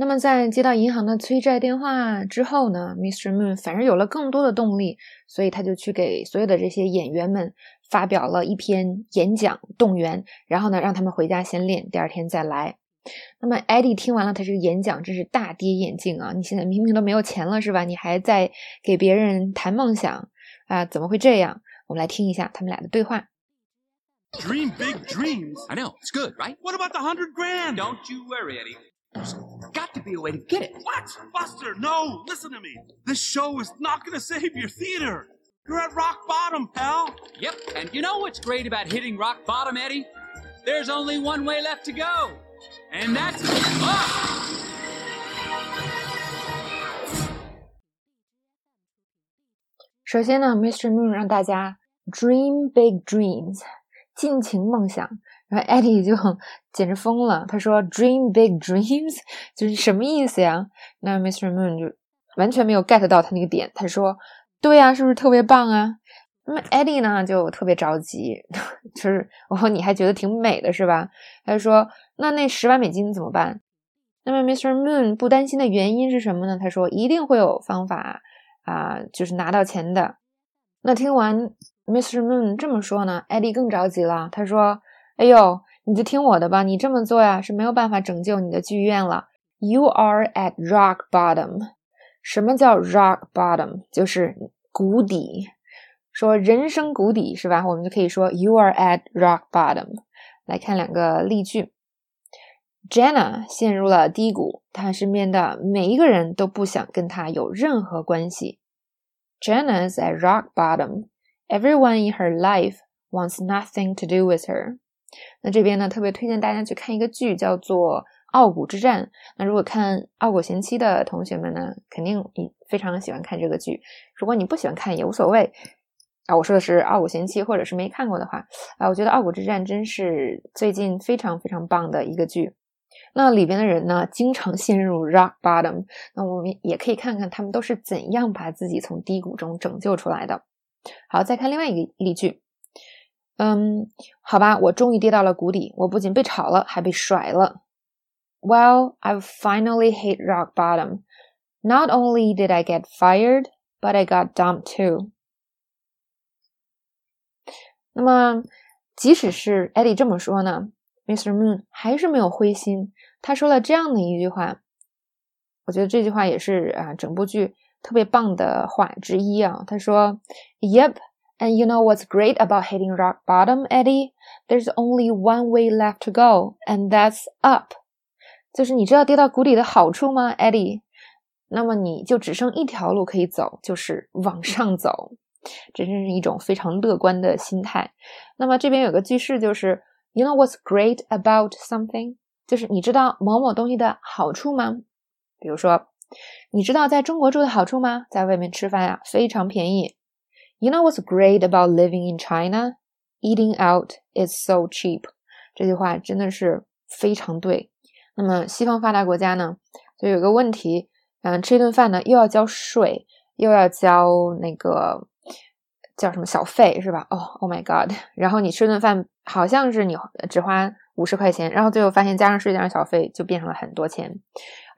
那么在接到银行的催债电话之后呢，Mr. Moon 反而有了更多的动力，所以他就去给所有的这些演员们发表了一篇演讲动员，然后呢让他们回家先练，第二天再来。那么 Eddie 听完了他这个演讲，真是大跌眼镜啊！你现在明明都没有钱了是吧？你还在给别人谈梦想啊？怎么会这样？我们来听一下他们俩的对话。Dream big dreams. I know. It's good, right? What about the hundred grand? Don't you worry, Eddie. got to be a way to get it. What? Buster, no, listen to me. This show is not going to save your theater. You're at rock bottom, pal. Yep, and you know what's great about hitting rock bottom, Eddie? There's only one way left to go, and that's up! Dream big dreams 尽情梦想。然后 Eddie 就 简直疯了，他说 dream big dreams 就是什么意思呀？那 Mr. Moon 就完全没有 get 到他那个点。他说，对呀，是不是特别棒啊？那么 Eddie 呢就特别着急，就是哦，你还觉得挺美的是吧？他就说，那那十万美金怎么办？那么 Mr. Moon 不担心的原因是什么呢？他说一定会有方法。啊，就是拿到钱的。那听完 Mr. Moon 这么说呢，，Eddie 更着急了。他说：“哎呦，你就听我的吧，你这么做呀是没有办法拯救你的剧院了。You are at rock bottom。什么叫 rock bottom？就是谷底。说人生谷底是吧？我们就可以说 You are at rock bottom。来看两个例句。” Jenna 陷入了低谷，她身边的每一个人都不想跟她有任何关系。Jenna is at rock bottom. Everyone in her life wants nothing to do with her. 那这边呢，特别推荐大家去看一个剧，叫做《傲骨之战》。那如果看《傲骨贤妻》的同学们呢，肯定你非常喜欢看这个剧。如果你不喜欢看也无所谓啊。我说的是《傲骨贤妻》，或者是没看过的话啊，我觉得《傲骨之战》真是最近非常非常棒的一个剧。那里边的人呢，经常陷入 rock bottom。那我们也可以看看他们都是怎样把自己从低谷中拯救出来的。好，再看另外一个例句。嗯，好吧，我终于跌到了谷底。我不仅被炒了，还被甩了。Well, I've finally hit rock bottom. Not only did I get fired, but I got dumped too. 那么，即使是 Eddie 这么说呢？Mr. Moon 还是没有灰心，他说了这样的一句话，我觉得这句话也是啊，整部剧特别棒的话之一啊。他说：“Yep, and you know what's great about hitting rock bottom, Eddie? There's only one way left to go, and that's up。”就是你知道跌到谷底的好处吗，Eddie？那么你就只剩一条路可以走，就是往上走。这真是一种非常乐观的心态。那么这边有个句式就是。You know what's great about something？就是你知道某某东西的好处吗？比如说，你知道在中国住的好处吗？在外面吃饭呀，非常便宜。You know what's great about living in China? Eating out is so cheap。这句话真的是非常对。那么西方发达国家呢，就有个问题，嗯，吃一顿饭呢又要交税，又要交那个。叫什么小费是吧？哦，Oh my God！然后你吃顿饭好像是你只花五十块钱，然后最后发现加上税加上小费就变成了很多钱。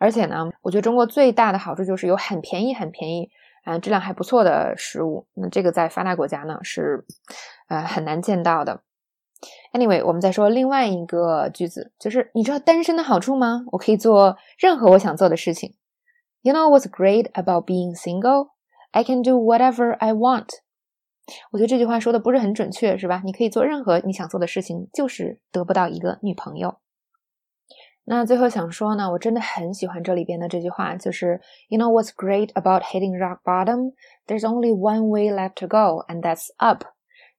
而且呢，我觉得中国最大的好处就是有很便宜、很便宜啊，质量还不错的食物。那这个在发达国家呢是呃很难见到的。Anyway，我们再说另外一个句子，就是你知道单身的好处吗？我可以做任何我想做的事情。You know what's great about being single? I can do whatever I want. 我觉得这句话说的不是很准确，是吧？你可以做任何你想做的事情，就是得不到一个女朋友。那最后想说呢，我真的很喜欢这里边的这句话，就是 You know what's great about hitting rock bottom? There's only one way left to go, and that's up。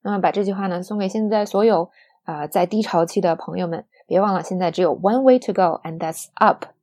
那么把这句话呢送给现在所有啊在低潮期的朋友们，别忘了现在只有 one way to go, and that's up。